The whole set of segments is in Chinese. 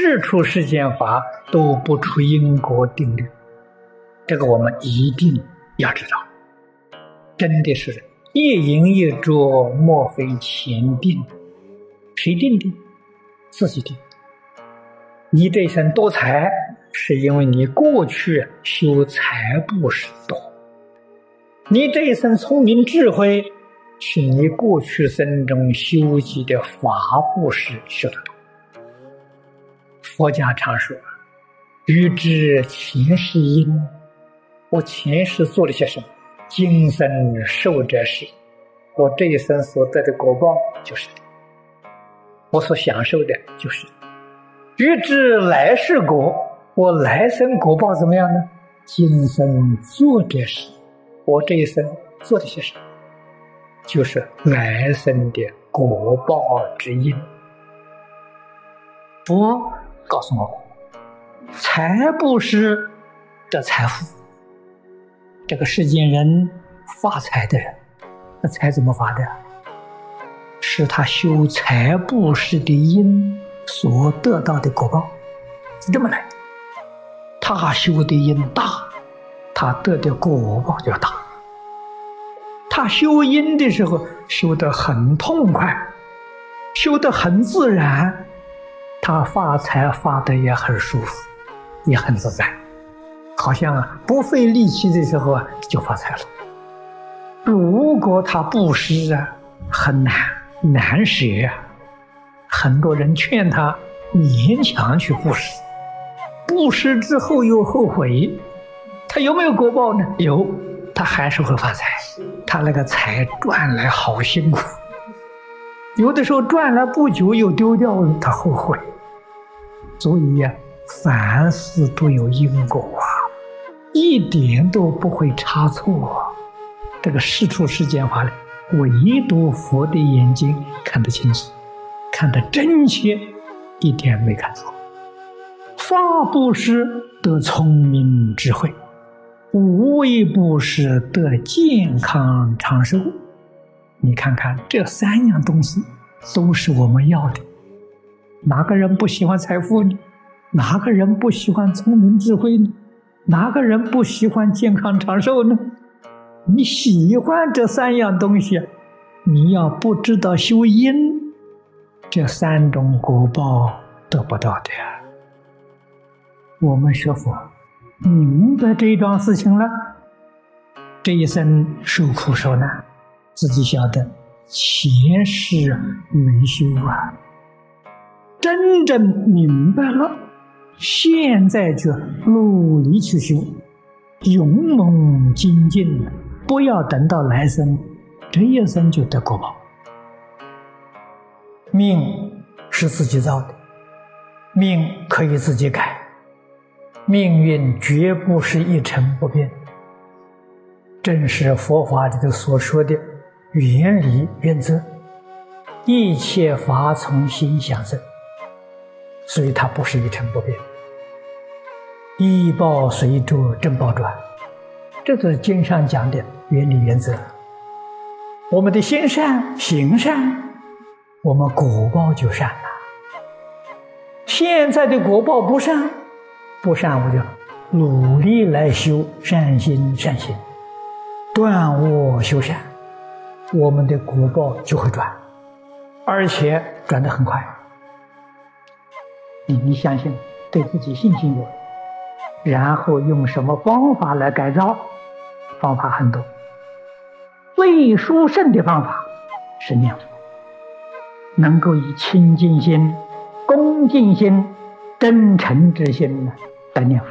事出世间法都不出因果定律，这个我们一定要知道。真的是一饮一啄，莫非前定？谁定的？自己定。你这一生多财，是因为你过去修财布施多；你这一生聪明智慧，是你过去生中修习的法布施修得。佛家常说：“欲知前世因，我前世做了些什么，今生受者是。我这一生所得的果报就是我所享受的就是欲知来世果，我来生果报怎么样呢？今生做的事，我这一生做的些什么，就是来生的果报之因。佛。”告诉我，财布施的财富，这个世间人发财的人，那财怎么发的？是他修财布施的因所得到的果报，是这么来。他修的因大，他得的果报就大。他修因的时候修得很痛快，修得很自然。他发财发的也很舒服，也很自在，好像不费力气的时候啊就发财了。如果他布施啊，很难难舍啊，很多人劝他勉强去布施，布施之后又后悔，他有没有果报呢？有，他还是会发财，他那个财赚来好辛苦。有的时候赚来不久又丢掉了，他后悔。所以呀，凡事都有因果啊，一点都不会差错。这个事出世间法呢，唯独佛的眼睛看得清楚，看得真切，一点没看错。法布施得聪明智慧，无为布施得健康长寿。你看看这三样东西，都是我们要的。哪个人不喜欢财富呢？哪个人不喜欢聪明智慧呢？哪个人不喜欢健康长寿呢？你喜欢这三样东西，你要不知道修因，这三种果报得不到的。我们学佛明白这一桩事情了，这一生受苦受难，自己晓得前世没修啊。真正明白了，现在就努力去修，勇猛精进不要等到来生，这一生就得果报。命是自己造的，命可以自己改，命运绝不是一成不变。正是佛法里头所说的原理原则，一切法从心想生。所以它不是一成不变，一报随着正报转，这是经上讲的原理原则。我们的心善行善，我们果报就善了。现在的果报不善，不善我就努力来修善心善行，断恶修善，我们的果报就会转，而且转得很快。你你相信，对自己信心有，然后用什么方法来改造？方法很多，最殊胜的方法是念佛，能够以清净心、恭敬心、真诚之心呢来念佛，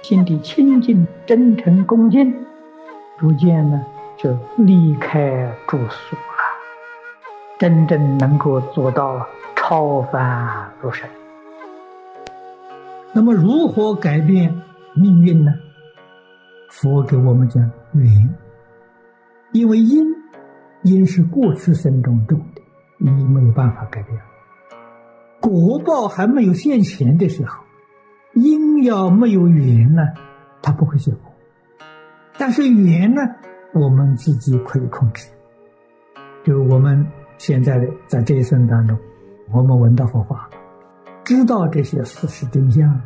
心地清净、真诚、恭敬，逐渐呢就离开住所了，真正能够做到超凡入圣。那么如何改变命运呢？佛给我们讲缘，因为因因是过去生中种的，你没有办法改变。果报还没有现前的时候，因要没有缘呢，它不会结果。但是缘呢，我们自己可以控制。就我们现在的在这一生当中，我们闻到佛法。知道这些事实真相，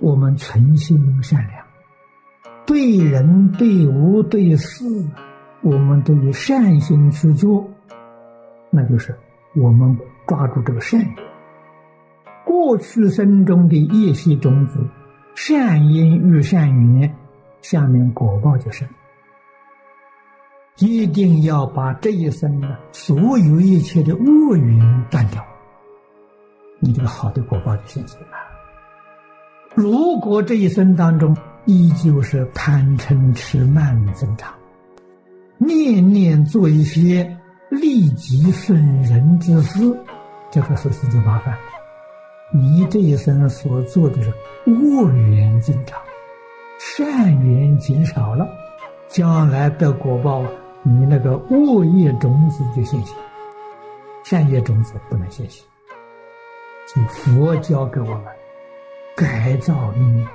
我们存心善良，对人对物对事，我们都有善心去做，那就是我们抓住这个善缘。过去生中的业习种子，善因遇善缘，下面果报就生。一定要把这一生的所有一切的恶缘断掉，你这个好的果报就现前了。如果这一生当中依旧是贪嗔痴慢增长，念念做一些利己损人之事，这个事情就麻烦。你这一生所做的是恶缘增长，善缘减少了，将来的果报。你那个恶业种子就现行，善业种子不能现行。就佛教给我们改造命运、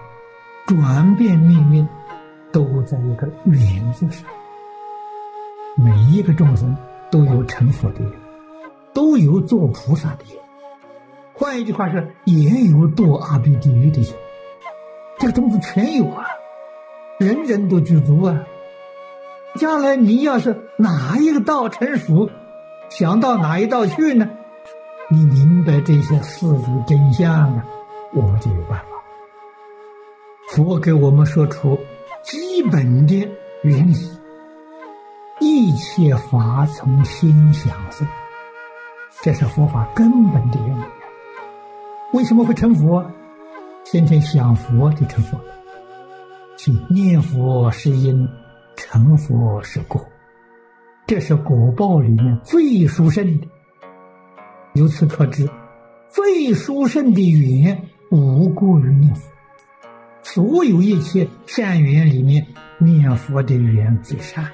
转变命运，都在一个缘字上。每一个众生都有成佛的缘，都有做菩萨的缘。换一句话说，也有堕阿鼻地狱的缘。这个东西全有啊，人人都具足啊。将来你要是哪一个道成熟，想到哪一道去呢？你明白这些事实真相啊，我们就有办法。佛给我们说出基本的原理：一切法从心想生，这是佛法根本的原理。为什么会成佛？天天想佛就成佛了。念佛是因。成佛是果，这是果报里面最殊胜的。由此可知，最殊胜的缘无过于念佛。所有一切善缘里面，念佛的缘最善。